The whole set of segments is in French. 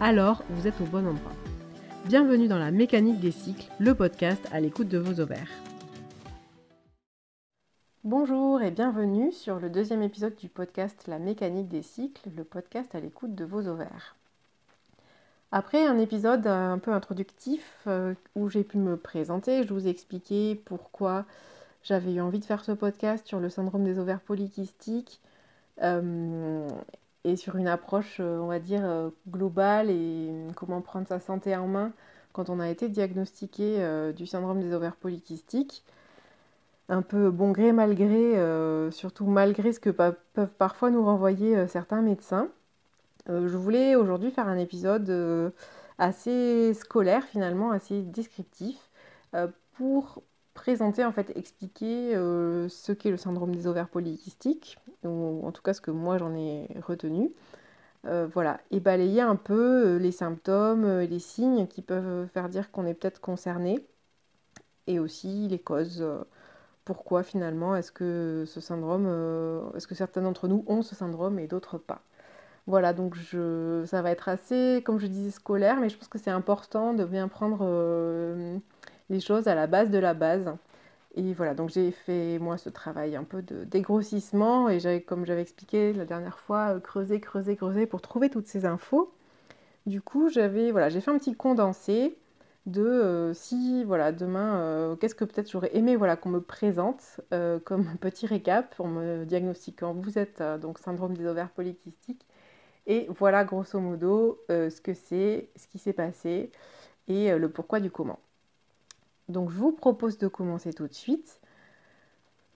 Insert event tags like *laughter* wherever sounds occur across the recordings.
alors vous êtes au bon endroit. Bienvenue dans la mécanique des cycles, le podcast à l'écoute de vos ovaires. Bonjour et bienvenue sur le deuxième épisode du podcast La mécanique des cycles, le podcast à l'écoute de vos ovaires. Après un épisode un peu introductif euh, où j'ai pu me présenter, je vous ai expliqué pourquoi j'avais eu envie de faire ce podcast sur le syndrome des ovaires polykystiques euh, et sur une approche, euh, on va dire, euh, globale et comment prendre sa santé en main quand on a été diagnostiqué du syndrome des ovaires polykystiques. Un peu bon gré, mal gré, surtout malgré ce que peuvent parfois nous renvoyer certains médecins. je voulais aujourd'hui faire un épisode assez scolaire finalement, assez descriptif, pour présenter, en fait, expliquer euh, ce qu'est le syndrome des ovaires polykystiques, ou en tout cas ce que moi j'en ai retenu. Euh, voilà, et balayer un peu euh, les symptômes, les signes qui peuvent faire dire qu'on est peut-être concerné, et aussi les causes. pourquoi finalement est-ce que ce syndrome, est-ce que certains d'entre nous ont ce syndrome et d'autres pas voilà, donc je, ça va être assez, comme je disais, scolaire, mais je pense que c'est important de bien prendre les choses à la base de la base. Et voilà, donc j'ai fait moi ce travail un peu de dégrossissement et j'avais, comme j'avais expliqué la dernière fois, euh, creusé, creusé, creusé pour trouver toutes ces infos. Du coup, j'avais voilà, j'ai fait un petit condensé de euh, si voilà demain euh, qu'est-ce que peut-être j'aurais aimé voilà qu'on me présente comme un petit récap en me diagnostiquant vous êtes donc syndrome des ovaires polykystiques et voilà grosso modo ce que c'est, ce qui s'est passé et le pourquoi du comment. Donc je vous propose de commencer tout de suite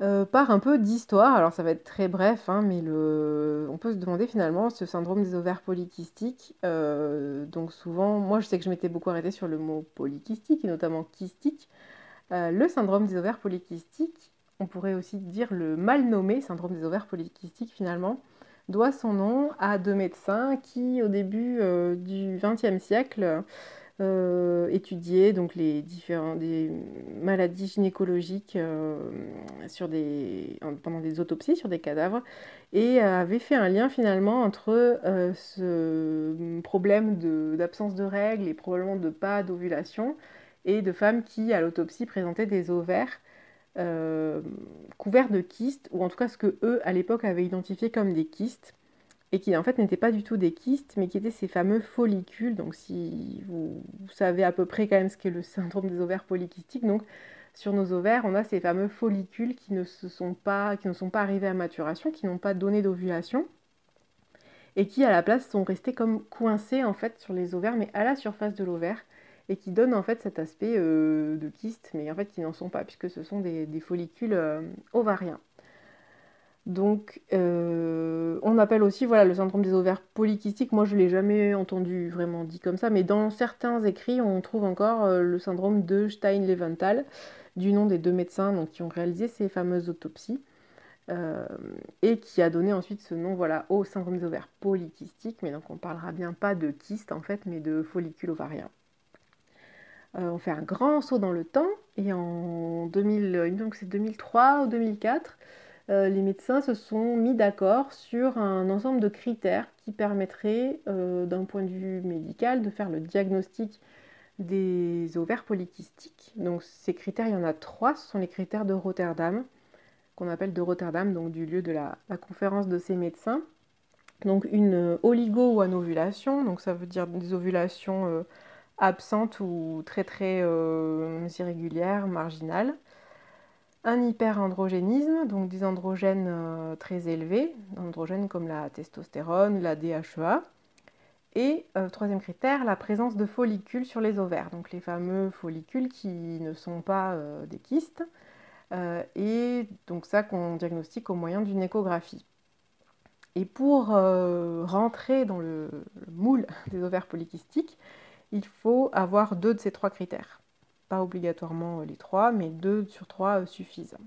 euh, par un peu d'histoire. Alors ça va être très bref, hein, mais on peut se demander finalement ce syndrome des ovaires polykystiques. Euh, donc souvent, moi je sais que je m'étais beaucoup arrêtée sur le mot polykystique et notamment kystique. Euh, le syndrome des ovaires polykystiques, on pourrait aussi dire le mal nommé syndrome des ovaires polykystiques finalement, doit son nom à deux médecins qui au début du XXe siècle euh, étudier donc les différents des maladies gynécologiques euh, pendant des autopsies sur des cadavres. Et avait fait un lien finalement entre euh, ce problème d'absence de, règles et probablement de pas d'ovulation et de femmes qui à l'autopsie présentaient des ovaires couverts de kystes ou en tout cas ce que eux à l'époque avaient identifié comme des kystes et qui en fait n'étaient pas du tout des kystes, mais qui étaient ces fameux follicules. Donc si vous, savez à peu près quand même ce qu'est le syndrome des ovaires polykystiques, donc sur nos ovaires, on a ces fameux follicules qui ne, se sont, pas, qui ne sont pas arrivés à maturation, qui n'ont pas donné d'ovulation, et qui à la place sont restés comme coincés en fait sur les ovaires, mais à la surface de l'ovaire, et qui donnent en fait cet aspect euh, de kyste, mais en fait qui n'en sont pas, puisque ce sont des, follicules euh, ovariens. Donc, euh, on appelle aussi voilà, le syndrome des ovaires polykystiques. Moi, je ne l'ai jamais entendu vraiment dit comme ça, mais dans certains écrits, on trouve encore euh, le syndrome de Stein-Leventhal, du nom des deux médecins donc, qui ont réalisé ces fameuses autopsies, euh, et qui a donné ensuite ce nom voilà, au syndrome des ovaires polykystiques. Mais donc, on ne parlera bien pas de kyste en fait, mais de follicules ovariens. on fait un grand saut dans le temps, et en 2000, donc c'est 2003 ou 2004, euh, les médecins se sont mis d'accord sur un ensemble de critères qui permettraient, euh, d'un point de vue médical, de faire le diagnostic des ovaires polykystiques. Donc ces critères, il y en a trois, ce sont les critères de Rotterdam, qu'on appelle de Rotterdam, donc du lieu de la, conférence de ces médecins. Donc une oligo ou anovulation, donc ça veut dire des ovulations euh, absentes ou très très irrégulières, marginales un hyperandrogénisme, donc des androgènes euh, très élevés, androgènes comme la testostérone, la DHEA. Et euh, troisième critère, la présence de follicules sur les ovaires, donc les fameux follicules qui ne sont pas euh, des kystes, et donc ça qu'on diagnostique au moyen d'une échographie. Et pour rentrer dans le, moule *laughs* des ovaires polykystiques, il faut avoir deux de ces trois critères. Pas obligatoirement les trois, mais deux sur trois suffisent.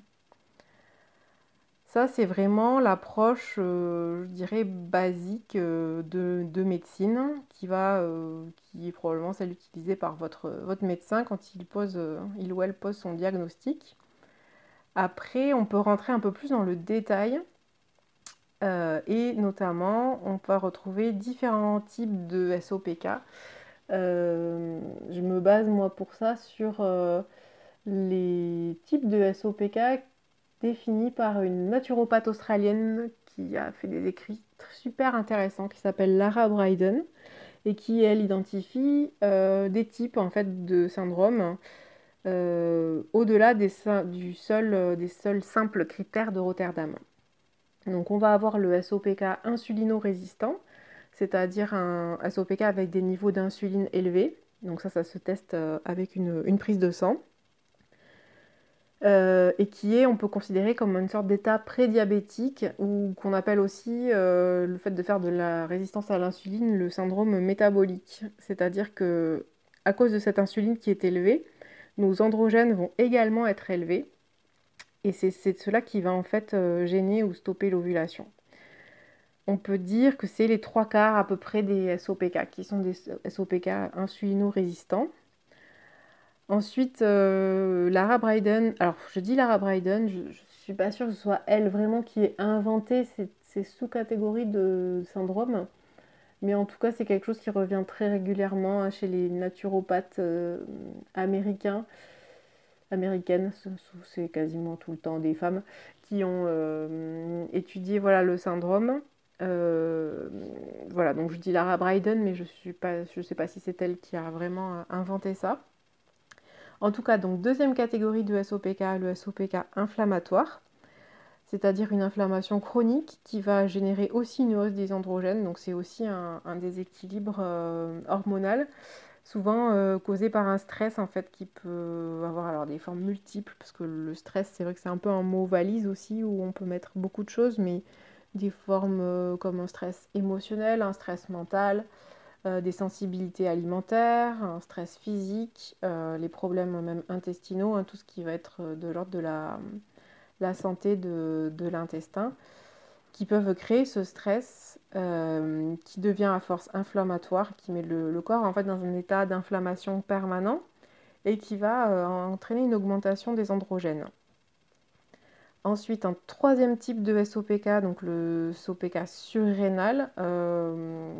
Ça, c'est vraiment l'approche, euh, je dirais, basique euh, de, médecine qui, va, euh, qui est probablement celle utilisée par votre, votre médecin quand il, pose, il ou elle pose son diagnostic. Après, on peut rentrer un peu plus dans le détail et notamment, on peut retrouver différents types de SOPK. Je me base, moi, pour ça sur les types de SOPK définie par une naturopathe australienne qui a fait des écrits super intéressants, qui s'appelle Lara Bryden, et qui, elle, identifie euh, des types en fait, de syndromes euh, au-delà des, du seul, euh, des seuls simples critères de Rotterdam. Donc on va avoir le SOPK insulino-résistant, c'est-à-dire un SOPK avec des niveaux d'insuline élevés. Donc ça, ça se teste avec une prise de sang. Euh, et qui est, on peut considérer comme une sorte d'état prédiabétique ou qu'on appelle aussi euh, le fait de faire de la résistance à l'insuline le syndrome métabolique. C'est-à-dire que à cause de cette insuline qui est élevée, nos androgènes vont également être élevés et c'est cela qui va en fait euh, gêner ou stopper l'ovulation. On peut dire que c'est les trois quarts à peu près des SOPK qui sont des SOPK insulino-résistants. Ensuite, euh, Lara Bryden, alors je dis Lara Bryden, je ne suis pas sûre que ce soit elle vraiment qui ait inventé ces, sous-catégories de syndrome, mais en tout cas c'est quelque chose qui revient très régulièrement chez les naturopathes euh, américains, américaines, c'est quasiment tout le temps des femmes, qui ont euh, étudié voilà, le syndrome. Voilà, donc je dis Lara Bryden, mais je ne sais pas si c'est elle qui a vraiment inventé ça. En tout cas, donc deuxième catégorie de SOPK, le SOPK inflammatoire, c'est-à-dire une inflammation chronique qui va générer aussi une hausse des androgènes, donc c'est aussi un, déséquilibre euh, hormonal, souvent euh, causé par un stress en fait qui peut avoir alors des formes multiples, parce que le stress c'est vrai que c'est un peu un mot valise aussi où on peut mettre beaucoup de choses, mais des formes euh, comme un stress émotionnel, un stress mental, euh, des sensibilités alimentaires, un stress physique, euh, les problèmes même intestinaux, hein, tout ce qui va être de l'ordre de la, santé de, l'intestin, qui peuvent créer ce stress qui devient à force inflammatoire, qui met le, corps en fait dans un état d'inflammation permanent et qui va entraîner une augmentation des androgènes. Ensuite, un troisième type de SOPK, donc le SOPK surrénal, euh,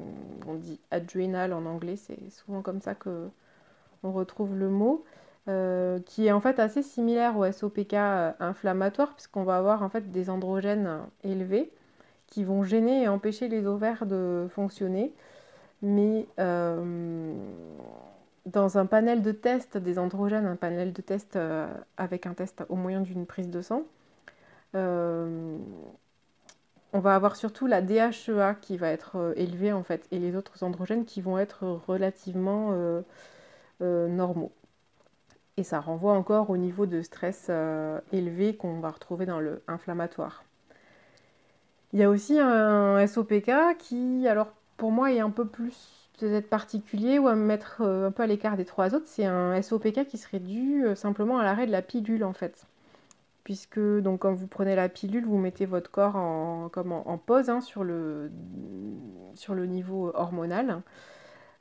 on dit adrenal en anglais, c'est souvent comme ça que on retrouve le mot, euh, qui est en fait assez similaire au SOPK euh, inflammatoire, puisqu'on va avoir en fait des androgènes élevés qui vont gêner et empêcher les ovaires de fonctionner. Mais dans un panel de tests des androgènes, un panel de tests avec un test au moyen d'une prise de sang, on va avoir surtout la DHEA qui va être euh, élevée en fait et les autres androgènes qui vont être relativement euh, normaux. Et ça renvoie encore au niveau de stress élevé qu'on va retrouver dans le inflammatoire. Il y a aussi un SOPK qui, alors pour moi, est un peu plus peut-être particulier ou à me mettre un peu à l'écart des trois autres. C'est un SOPK qui serait dû simplement à l'arrêt de la pilule en fait puisque donc quand vous prenez la pilule, vous mettez votre corps en, comme en, pause hein, sur, le, sur le niveau hormonal.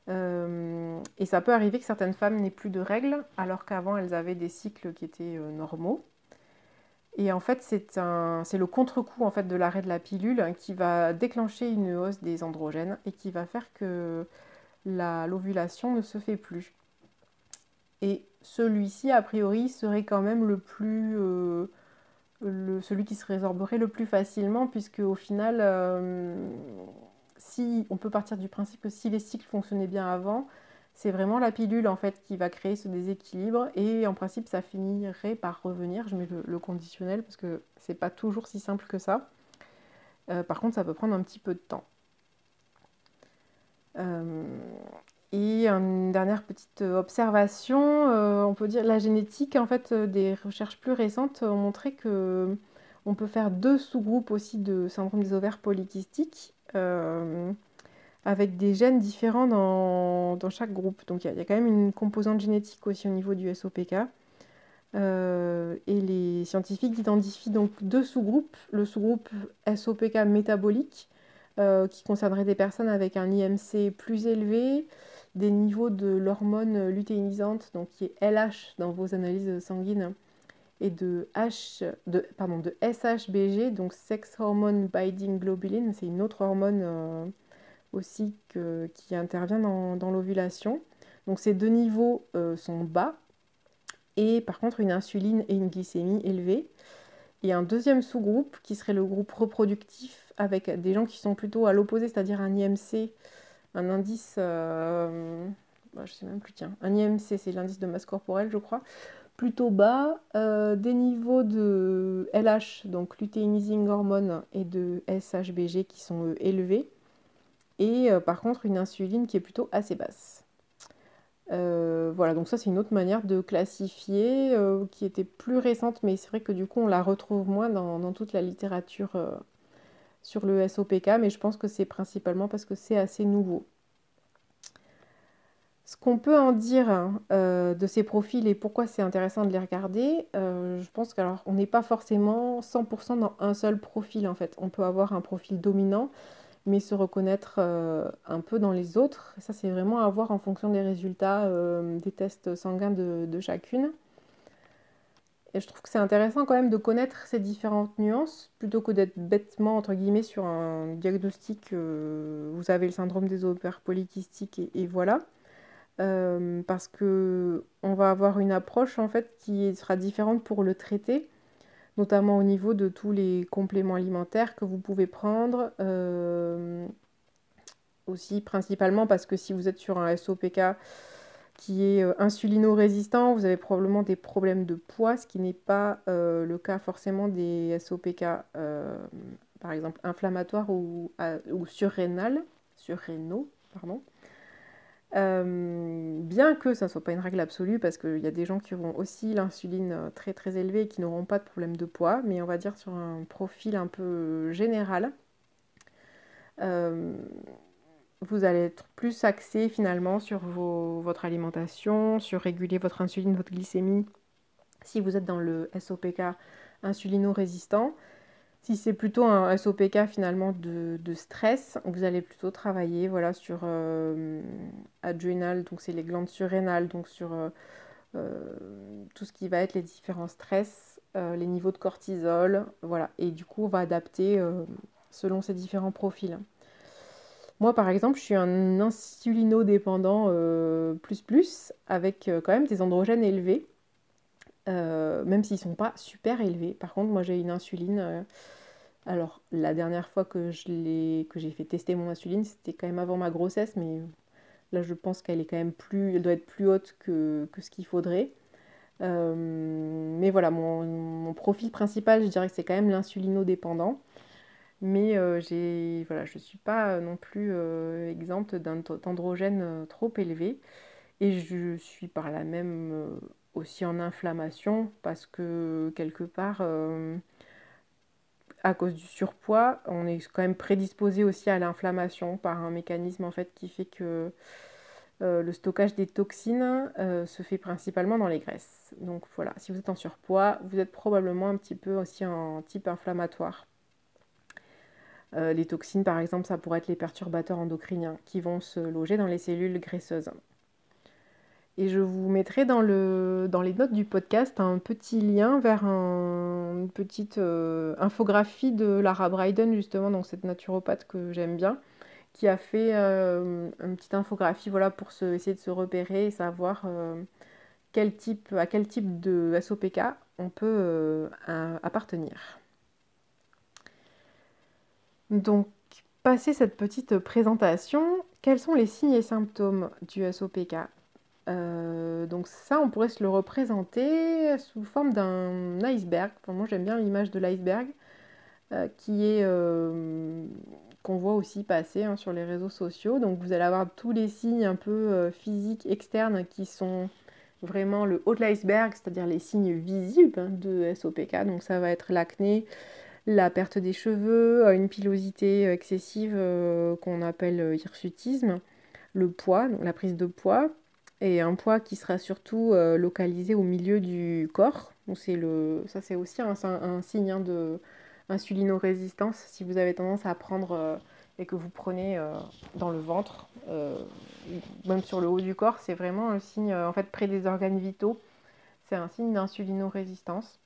Euh, et ça peut arriver que certaines femmes n'aient plus de règles, alors qu'avant elles avaient des cycles qui étaient euh, normaux. Et en fait, c'est le contre-coup en fait, de l'arrêt de la pilule qui va déclencher une hausse des androgènes et qui va faire que l'ovulation ne se fait plus. Et celui-ci, a priori, serait quand même le plus, euh, celui qui se résorberait le plus facilement, puisque au final, euh, si on peut partir du principe que si les cycles fonctionnaient bien avant, c'est vraiment la pilule en fait qui va créer ce déséquilibre et en principe ça finirait par revenir. Je mets le, conditionnel parce que c'est pas toujours si simple que ça. Euh, par contre, ça peut prendre un petit peu de temps. Euh, et une dernière petite observation, euh, on peut dire la génétique, en fait, euh, des recherches plus récentes ont montré que on peut faire deux sous-groupes aussi de syndrome des ovaires polykystiques. Euh, avec des gènes différents dans, chaque groupe. Donc il y, a quand même une composante génétique aussi au niveau du SOPK. Euh, et les scientifiques identifient donc deux sous-groupes. Le sous-groupe SOPK métabolique, euh, qui concernerait des personnes avec un IMC plus élevé, des niveaux de l'hormone lutéinisante, donc qui est LH dans vos analyses sanguines, et de, SHBG, donc Sex Hormone Binding Globulin, c'est une autre hormone euh, aussi qui intervient dans, l'ovulation. Donc ces deux niveaux euh, sont bas, et par contre une insuline et une glycémie élevée. Et un deuxième sous-groupe qui serait le groupe reproductif avec des gens qui sont plutôt à l'opposé, c'est-à-dire un IMC, un indice, euh, bah, je sais même plus, tiens, un IMC c'est l'indice de masse corporelle je crois, plutôt bas, euh, des niveaux de LH, donc luteinizing hormone, et de SHBG qui sont élevés, et euh, par contre une insuline qui est plutôt assez basse. Euh, voilà, donc ça c'est une autre manière de classifier qui était plus récente, mais c'est vrai que du coup on la retrouve moins dans toute la littérature sur le SOPK, mais je pense que c'est principalement parce que c'est assez nouveau. Ce qu'on peut en dire euh, de ces profils et pourquoi c'est intéressant de les regarder, euh, je pense qu'on n'est pas forcément 100% dans un seul profil en fait. On peut avoir un profil dominant, mais se reconnaître euh, un peu dans les autres. Ça, c'est vraiment à voir en fonction des résultats des tests sanguins de, chacune. Et je trouve que c'est intéressant quand même de connaître ces différentes nuances plutôt que d'être bêtement entre guillemets sur un diagnostic. vous avez le syndrome des ovaires polykystiques et voilà. Euh, parce que on va avoir une approche en fait qui sera différente pour le traiter, notamment au niveau de tous les compléments alimentaires que vous pouvez prendre. Euh, aussi principalement parce que si vous êtes sur un SOPK qui est euh, insulino-résistant, vous avez probablement des problèmes de poids, ce qui n'est pas le cas forcément des SOPK, par exemple inflammatoires ou, ou surrénal, surrénaux, pardon. Euh, bien que ça ne soit pas une règle absolue, parce qu'il y a des gens qui auront aussi l'insuline euh, très très élevée et qui n'auront pas de problème de poids, mais on va dire sur un profil un peu général, euh, vous allez être plus axé finalement sur votre alimentation, sur réguler votre insuline, votre glycémie, si vous êtes dans le SOPK insulino-résistant. Si c'est plutôt un SOPK finalement de, stress, vous allez plutôt travailler voilà, sur euh, adrénal, donc c'est les glandes surrénales, donc sur euh, euh, tout ce qui va être les différents stress, les niveaux de cortisol, voilà. Et du coup, on va adapter selon ces différents profils. Moi, par exemple, je suis un insulino-dépendant plus plus, avec quand même des androgènes élevés. Euh, même s'ils ne sont pas super élevés. Par contre, moi j'ai une insuline. Euh, alors, la dernière fois que j'ai fait tester mon insuline, c'était quand même avant ma grossesse, mais là je pense qu'elle est quand même plus. Elle doit être plus haute que, ce qu'il faudrait. Euh, mais voilà, mon, profil principal, je dirais que c'est quand même l'insulino-dépendant. Mais j'ai, voilà, je ne suis pas non plus exempte d'androgène trop élevé. Et je suis par là même aussi en inflammation parce que quelque part, euh, à cause du surpoids, on est quand même prédisposé aussi à l'inflammation par un mécanisme en fait qui fait que euh, le stockage des toxines euh, se fait principalement dans les graisses. Donc voilà, si vous êtes en surpoids, vous êtes probablement un petit peu aussi en type inflammatoire. Les toxines, par exemple, ça pourrait être les perturbateurs endocriniens qui vont se loger dans les cellules graisseuses. Et je vous mettrai dans, le, dans les notes du podcast un petit lien vers une petite euh, infographie de Lara Bryden, justement, donc cette naturopathe que j'aime bien, qui a fait euh, une petite infographie voilà, pour essayer de se repérer et savoir euh, à quel type de SOPK on peut appartenir. Donc, passé cette petite présentation, quels sont les signes et symptômes du SOPK euh, donc ça, on pourrait se le représenter sous forme d'un iceberg. moi, j'aime bien l'image de l'iceberg, euh, qui est euh, qu'on voit aussi passer hein, sur les réseaux sociaux. Donc vous allez avoir tous les signes un peu physiques externes qui sont vraiment le haut de l'iceberg, c'est-à-dire les signes visibles hein, de SOPK. Donc ça va être l'acné, la perte des cheveux, une pilosité excessive qu'on appelle hirsutisme, le poids, donc la prise de poids, et un poids qui sera surtout localisé au milieu du corps. c'est le, ça c'est aussi un, signe hein, de si vous avez tendance à prendre et que vous prenez dans le ventre, même sur le haut du corps, c'est vraiment un signe, en fait, près des organes vitaux, c'est un signe d'insulino-résistance.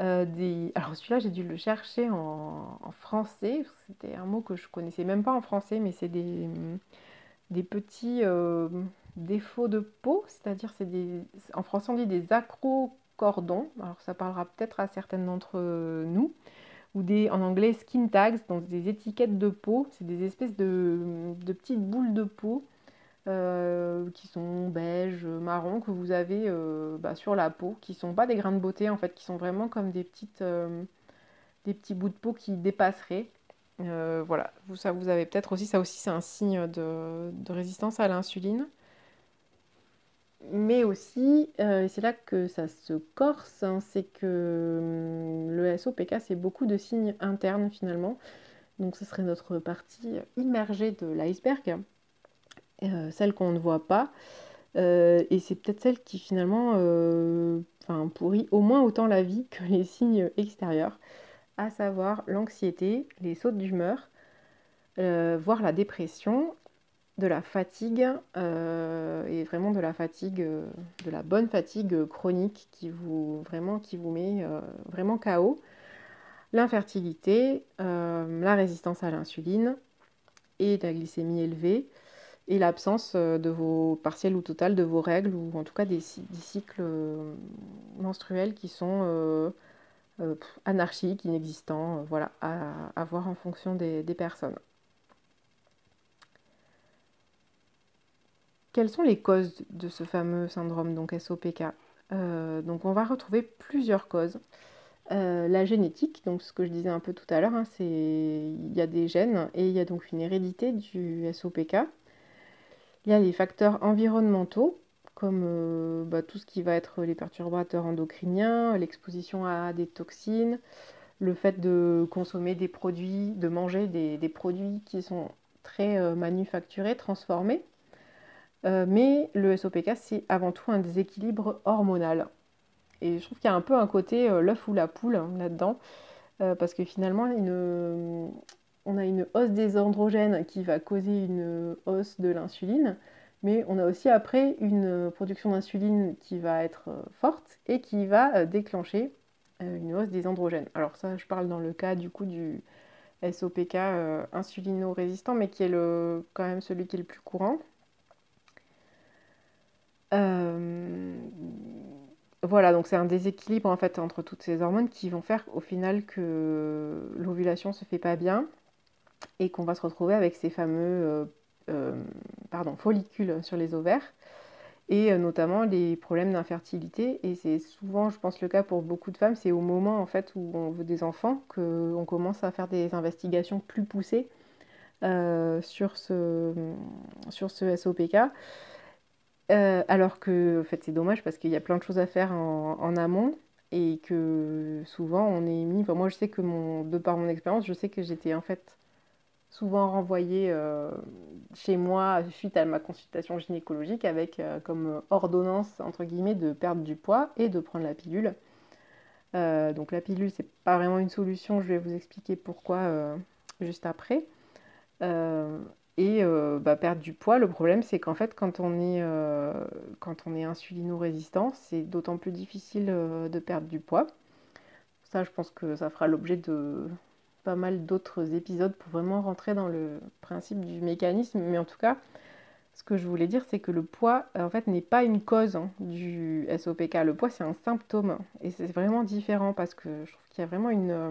Euh. Alors celui-là, j'ai dû le chercher en, français. C'était un mot que je connaissais même pas en français, mais c'est des, petits euh, défauts de peau, c'est-à-dire c'est des... En français, on dit des acrocordons. Alors ça parlera peut-être à certaines d'entre nous. Ou des, en anglais, skin tags, donc des étiquettes de peau. C'est des espèces de petites boules de peau euh, qui sont beige, marron, que vous avez euh, bah, sur la peau, qui sont pas des grains de beauté en fait, qui sont vraiment comme des, petites, euh, des petits bouts de peau qui dépasseraient. voilà, vous, ça vous avez peut-être aussi, ça aussi c'est un signe de, résistance à l'insuline. Mais aussi, c'est là que ça se corse, hein, c'est que hum, le SOPK c'est beaucoup de signes internes finalement. Donc ce serait notre partie immergée de l'iceberg. Euh, celle qu'on ne voit pas. Euh, et c'est peut-être celle qui finalement euh, pourrit au moins autant la vie que les signes extérieurs, à savoir l'anxiété, les sautes d'humeur, voire la dépression, de la fatigue, et vraiment de la fatigue, de la bonne fatigue chronique qui vous, qui vous met vraiment KO, l'infertilité, la résistance à l'insuline et la glycémie élevée, et l'absence euh, de vos partiels ou totales de vos règles ou en tout cas des, cycles euh, menstruels qui sont euh, anarchiques, inexistants, voilà, à, voir en fonction des, personnes. Quelles sont les causes de ce fameux syndrome donc SOPK Donc on va retrouver plusieurs causes. la génétique, donc ce que je disais un peu tout à l'heure, hein, c'est il y a des gènes et il y a donc une hérédité du SOPK. Il y a les facteurs environnementaux, comme euh, bah, tout ce qui va être les perturbateurs endocriniens, l'exposition à des toxines, le fait de consommer des produits, de manger des, produits qui sont très euh, manufacturés, transformés. Euh, mais le SOPK, c'est avant tout un déséquilibre hormonal. Et je trouve qu'il y a un peu un côté l'œuf ou la poule hein, là-dedans, parce que finalement, une, on a une hausse des androgènes qui va causer une hausse de l'insuline, mais on a aussi après une production d'insuline qui va être euh, forte et qui va euh, déclencher euh, une hausse des androgènes. Alors ça, je parle dans le cas du coup du SOPK insulino-résistant, mais qui est quand même celui qui est le plus courant. Voilà, donc c'est un déséquilibre en fait entre toutes ces hormones qui vont faire au final que l'ovulation se fait pas bien et qu'on va se retrouver avec ces fameux euh, euh, pardon, follicules sur les ovaires et euh, notamment les problèmes d'infertilité. Et c'est souvent, je pense, le cas pour beaucoup de femmes, c'est au moment en fait où on veut des enfants qu'on commence à faire des investigations plus poussées sur, ce, sur ce SOPK. alors que en fait, c'est dommage parce qu'il y a plein de choses à faire en, amont et que souvent on est mis. Moi, je sais que mon, de par mon expérience, je sais que j'étais en fait souvent renvoyée euh, chez moi suite à ma consultation gynécologique avec euh, comme ordonnance entre guillemets de perdre du poids et de prendre la pilule. Euh, donc la pilule c'est pas vraiment une solution, je vais vous expliquer pourquoi juste après. et bah, perdre du poids, le problème c'est qu'en fait quand on est, quand on est insulino-résistant, c'est d'autant plus difficile de perdre du poids. Ça je pense que ça fera l'objet de, pas mal d'autres épisodes pour vraiment rentrer dans le principe du mécanisme. Mais en tout cas, ce que je voulais dire, c'est que le poids, en fait, n'est pas une cause hein, du SOPK. Le poids, c'est un symptôme. Et c'est vraiment différent parce que je trouve qu'il y a vraiment une, euh,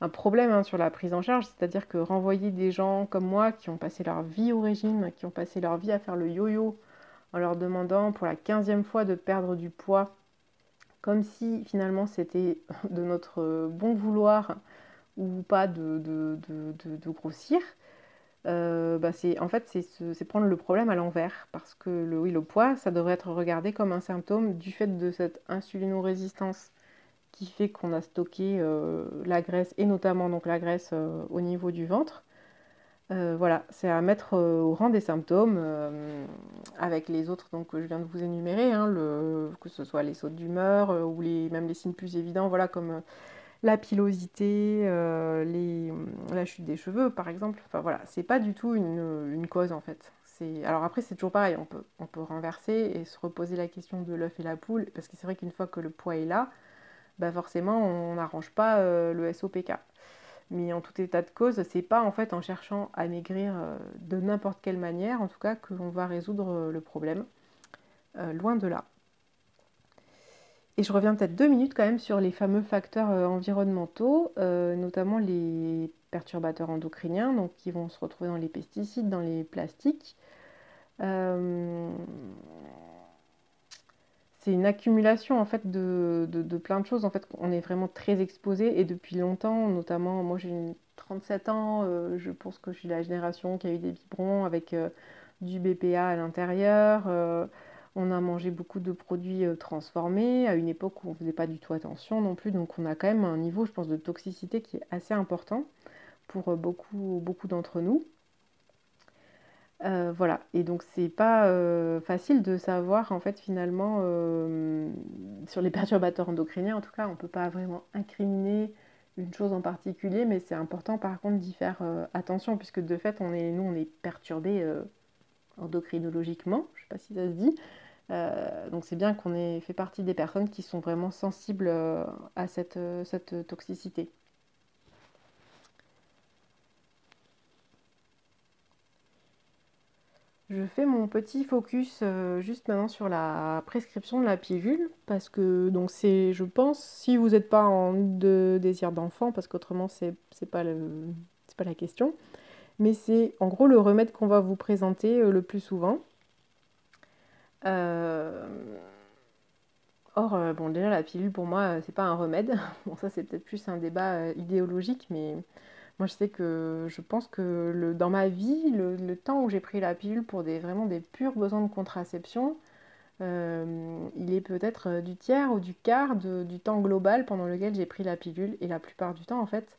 un problème hein, sur la prise en charge. C'est-à-dire que renvoyer des gens comme moi qui ont passé leur vie au régime, qui ont passé leur vie à faire le yo-yo en leur demandant pour la quinzième fois de perdre du poids, comme si finalement c'était *laughs* de notre bon vouloir ou pas de, grossir, euh, bah c'est, en fait, c'est, prendre le problème à l'envers. Parce que le, oui, le poids, ça devrait être regardé comme un symptôme du fait de cette insulino-résistance qui fait qu'on a stocké la graisse et notamment donc la graisse au niveau du ventre. voilà, c'est à mettre au rang des symptômes avec les autres donc, que je viens de vous énumérer, hein, que ce soit les sautes d'humeur ou même les signes plus évidents, voilà, comme la pilosité, les, la chute des cheveux par exemple. Enfin voilà, c'est pas du tout une, cause en fait. Alors après, c'est toujours pareil, on peut, on peut renverser et se reposer la question de l'œuf et la poule, parce que c'est vrai qu'une fois que le poids est là, bah forcément, on n'arrange pas euh, le SOPK. Mais en tout état de cause, c'est pas en fait en cherchant à maigrir euh, de n'importe quelle manière, en tout cas, que l'on va résoudre euh, le problème. loin de là. Et je reviens peut-être deux minutes quand même sur les fameux facteurs environnementaux, notamment les perturbateurs endocriniens, donc qui vont se retrouver dans les pesticides, dans les plastiques. Euh, c'est une accumulation en fait de, plein de choses. En fait, on est vraiment très exposé et depuis longtemps, notamment moi j'ai 37 ans, euh, je pense que je suis la génération qui a eu des biberons avec euh, du BPA à l'intérieur. On a mangé beaucoup de produits transformés à une époque où on ne faisait pas du tout attention non plus. Donc on a quand même un niveau, je pense, de toxicité qui est assez important pour beaucoup, beaucoup d'entre nous. Euh, voilà, et donc c'est pas euh, facile de savoir en fait finalement euh, sur les *laughs* perturbateurs endocriniens, en tout cas on ne peut pas vraiment incriminer une chose en particulier, mais c'est important par contre d'y faire attention puisque de fait on est, nous on est perturbé endocrinologiquement, je ne sais pas si ça se dit, donc c'est bien qu'on ait fait partie des personnes qui sont vraiment sensibles à cette toxicité. Je fais mon petit focus euh, juste maintenant sur la prescription de la pilule parce que donc c'est je pense si vous n'êtes pas en de désir d'enfant parce qu'autrement c'est c'est pas pas la question mais c'est en gros le remède qu'on va vous présenter euh, le plus souvent. Euh, or bon déjà la pilule pour moi c'est pas un remède *laughs* bon ça c'est peut-être plus un débat idéologique mais moi, je sais que je pense que dans ma vie, le, temps où j'ai pris la pilule pour vraiment des purs besoins de contraception, euh, il est peut-être euh, du tiers ou du quart du temps global pendant lequel j'ai pris la pilule. Et la plupart du temps, en fait,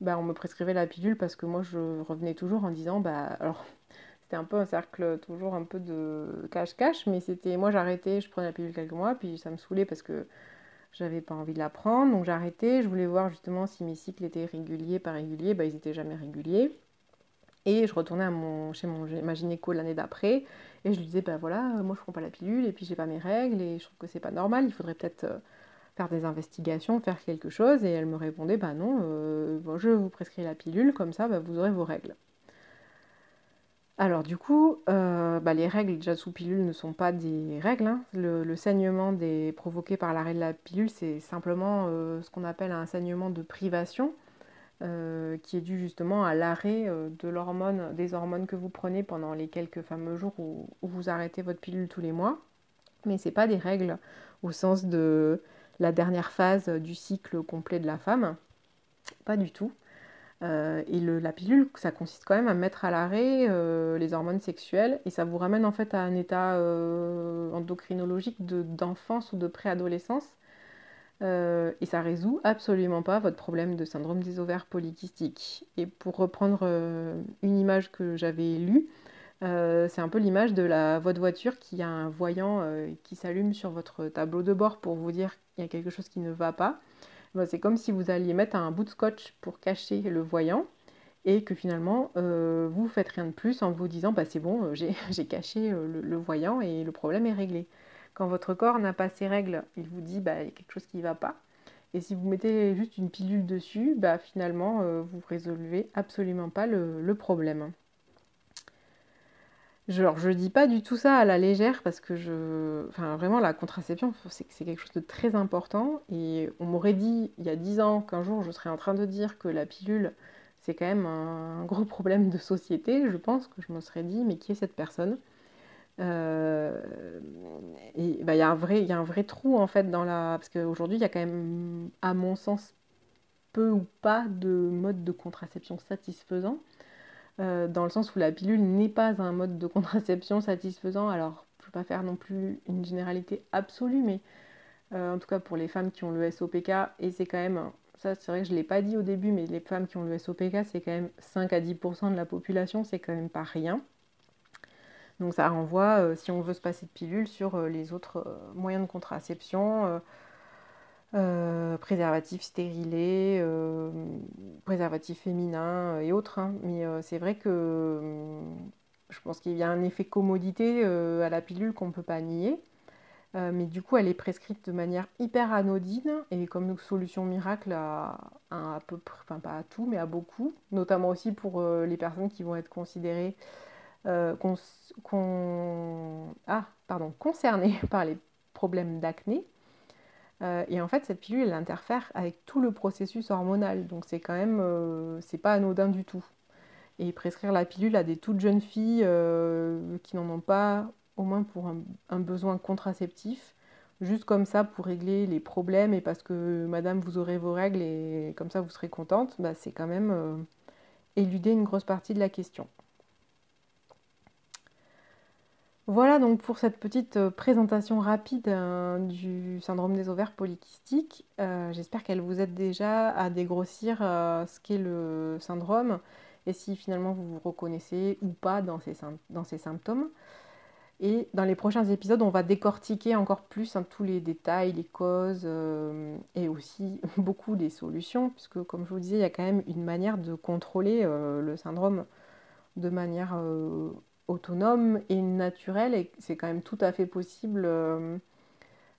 bah, on me prescrivait la pilule parce que moi, je revenais toujours en disant, bah, *laughs* c'était un peu un cercle toujours un peu de cache-cache, mais c'était, moi, j'arrêtais, je prenais la pilule quelques mois, puis ça me saoulait parce que j'avais pas envie de la prendre, donc arrêté. Je voulais voir justement si mes cycles étaient réguliers, pas réguliers. Bah, ils n'étaient jamais réguliers. Et je retournais à mon, chez mon, ma gynéco l'année d'après et je lui disais, bah voilà, moi je prends pas la pilule et puis j'ai pas mes règles et je trouve que c'est pas normal, il faudrait peut-être euh, faire des investigations, faire quelque chose. Et elle me répondait, bah non, euh, je vous prescris la pilule, comme ça bah, vous aurez vos règles. Alors du coup, euh, bah, les règles déjà sous pilule ne sont pas des règles. Hein. Le, saignement provoqué par l'arrêt de la pilule, c'est simplement euh, ce qu'on appelle un saignement de privation, qui est dû justement à l'arrêt des hormones que vous prenez pendant les quelques fameux jours où, où vous arrêtez votre pilule tous les mois. Mais ce n'est pas des règles au sens de la dernière phase du cycle complet de la femme. Pas du tout. Euh, et la pilule, ça consiste quand même à mettre à l'arrêt euh, les hormones sexuelles et ça vous ramène en fait à un état euh, endocrinologique d'enfance ou de préadolescence. et ça résout absolument pas votre problème de syndrome des ovaires polykystiques. Et pour reprendre une image que j'avais lue, c'est un peu l'image de la, votre voiture qui a un voyant qui s'allume sur votre tableau de bord pour vous dire qu'il y a quelque chose qui ne va pas. Bah, c'est comme si vous alliez mettre un bout de scotch pour cacher le voyant et que finalement euh, vous faites rien de plus en vous disant bah c'est bon euh, j'ai *laughs* caché euh, le, voyant et le problème est réglé. Quand votre corps n'a pas ses règles, il vous dit bah il y a quelque chose qui ne va pas. Et si vous mettez juste une pilule dessus, bah finalement vous résolvez absolument pas le problème. Genre, je dis pas du tout ça à la légère parce que je. Enfin, vraiment, la contraception, c'est quelque chose de très important. Et on m'aurait dit il y a 10 ans qu'un jour je serais en train de dire que la pilule, c'est quand même un gros problème de société. Je pense que je me serais dit, mais qui est cette personne? Euh, bah, il y, a un vrai, y a un vrai trou en fait dans la. Parce qu'aujourd'hui, il y a quand même, à mon sens, peu ou pas de mode de contraception satisfaisant. Euh, dans le sens où la pilule n'est pas un mode de contraception satisfaisant. Alors, je ne veux pas faire non plus une généralité absolue, mais en tout cas pour les femmes qui ont le SOPK, et c'est quand même, ça c'est vrai que je ne l'ai pas dit au début, mais les femmes qui ont le SOPK, c'est quand même 5 à 10% de la population, c'est quand même pas rien. Donc ça renvoie, si on veut se passer de pilule, sur les autres moyens de contraception euh, préservatifs stérilés, euh, préservatifs féminins et autres. Hein. Mais euh, c'est vrai que je pense qu'il y a un effet commodité à la pilule qu'on ne peut pas nier. mais du coup, elle est prescrite de manière hyper anodine et comme solution miracle à, à, peu près, enfin pas à tout, mais à beaucoup, notamment aussi pour les personnes qui vont être considérées, ah, pardon, concernées *laughs* par les problèmes d'acné. Euh, et en fait, cette pilule, elle interfère avec tout le processus hormonal. Donc c'est quand même, euh, c'est pas anodin du tout. Et prescrire la pilule à des toutes jeunes filles euh, qui n'en ont pas, au moins pour un, besoin contraceptif, juste comme ça pour régler les problèmes et parce que madame, vous aurez vos règles et comme ça vous serez contente, bah, c'est quand même éluder une grosse partie de la question. Voilà donc pour cette petite euh, présentation rapide hein, du syndrome des ovaires polykystiques. Euh, j'espère qu'elle vous aide déjà à dégrossir euh, ce qu'est le syndrome et si finalement vous vous reconnaissez ou pas dans ces, dans ces symptômes. Et dans les prochains épisodes, on va décortiquer encore plus hein, tous les détails, les causes et aussi *laughs* beaucoup des solutions, puisque comme je vous disais, il y a quand même une manière de contrôler le syndrome de manière autonome et naturel et c'est quand même tout à fait possible euh,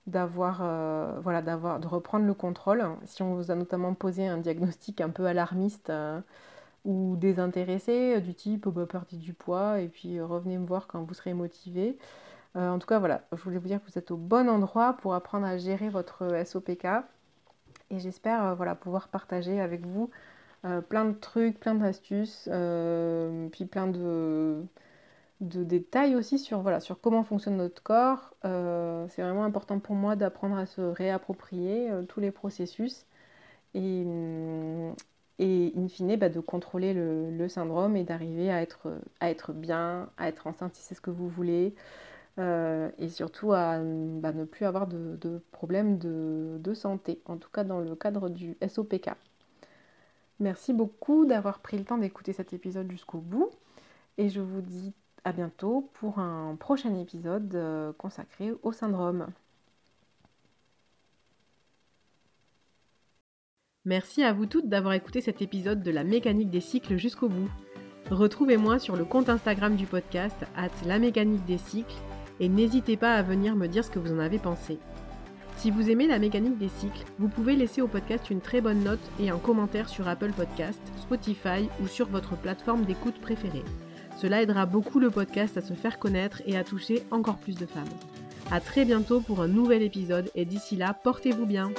d'avoir euh, voilà d'avoir de reprendre le contrôle. Si on vous a notamment posé un diagnostic un peu alarmiste euh, ou désintéressé du type oh, bah, du poids et puis revenez me voir quand vous serez motivé. En tout cas voilà je voulais vous dire que vous êtes au bon endroit pour apprendre à gérer votre SOPK et j'espère voilà pouvoir partager avec vous plein de trucs plein d'astuces puis plein de de détails aussi sur, voilà, sur comment fonctionne notre corps. Euh, c'est vraiment important pour moi d'apprendre à se réapproprier euh, tous les processus et, mm, et in fine bah, de contrôler le, syndrome et d'arriver à être, à être bien, à être enceinte si c'est ce que vous voulez. Euh, et surtout à bah, ne plus avoir de, problèmes de, santé, en tout cas dans le cadre du SOPK. Merci beaucoup d'avoir pris le temps d'écouter cet épisode jusqu'au bout et je vous dis à bientôt pour un prochain épisode euh, consacré au syndrome. Merci à vous toutes d'avoir écouté cet épisode de la mécanique des cycles jusqu'au bout. Retrouvez-moi sur le compte Instagram du podcast, at la mécanique des cycles, et n'hésitez pas à venir me dire ce que vous en avez pensé. Si vous aimez la mécanique des cycles, vous pouvez laisser au podcast une très bonne note et un commentaire sur Apple Podcast, Spotify ou sur votre plateforme d'écoute préférée. Cela aidera beaucoup le podcast à se faire connaître et à toucher encore plus de femmes. A très bientôt pour un nouvel épisode et d'ici là, portez-vous bien